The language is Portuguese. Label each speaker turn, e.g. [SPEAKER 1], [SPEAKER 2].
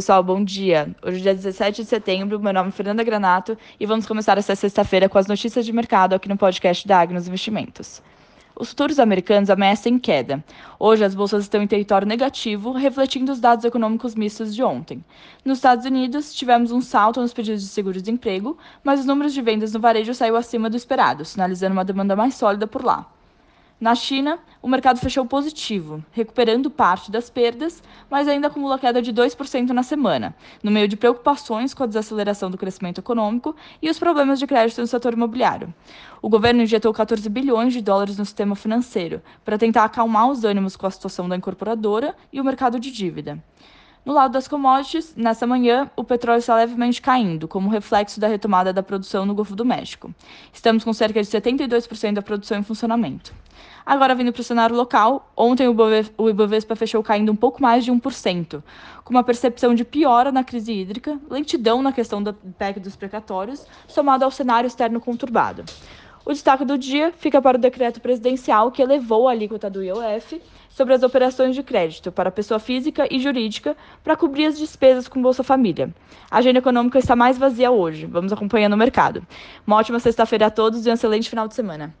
[SPEAKER 1] Pessoal, bom dia. Hoje é dia 17 de setembro, meu nome é Fernanda Granato e vamos começar essa sexta-feira com as notícias de mercado aqui no podcast da Agnos Investimentos. Os futuros americanos ameaçam queda. Hoje, as bolsas estão em território negativo, refletindo os dados econômicos mistos de ontem. Nos Estados Unidos, tivemos um salto nos pedidos de seguro-desemprego, mas os números de vendas no varejo saiu acima do esperado, sinalizando uma demanda mais sólida por lá. Na China, o mercado fechou positivo, recuperando parte das perdas, mas ainda acumula queda de 2% na semana, no meio de preocupações com a desaceleração do crescimento econômico e os problemas de crédito no setor imobiliário. O governo injetou 14 bilhões de dólares no sistema financeiro para tentar acalmar os ânimos com a situação da incorporadora e o mercado de dívida. No lado das commodities, nessa manhã, o petróleo está levemente caindo, como reflexo da retomada da produção no Golfo do México. Estamos com cerca de 72% da produção em funcionamento. Agora, vindo para o cenário local, ontem o Ibovespa fechou caindo um pouco mais de 1%, com uma percepção de piora na crise hídrica, lentidão na questão da PEC dos precatórios, somado ao cenário externo conturbado. O destaque do dia fica para o decreto presidencial que elevou a alíquota do IOF sobre as operações de crédito para pessoa física e jurídica para cobrir as despesas com Bolsa Família. A agenda econômica está mais vazia hoje. Vamos acompanhando o mercado. Uma ótima sexta-feira a todos e um excelente final de semana.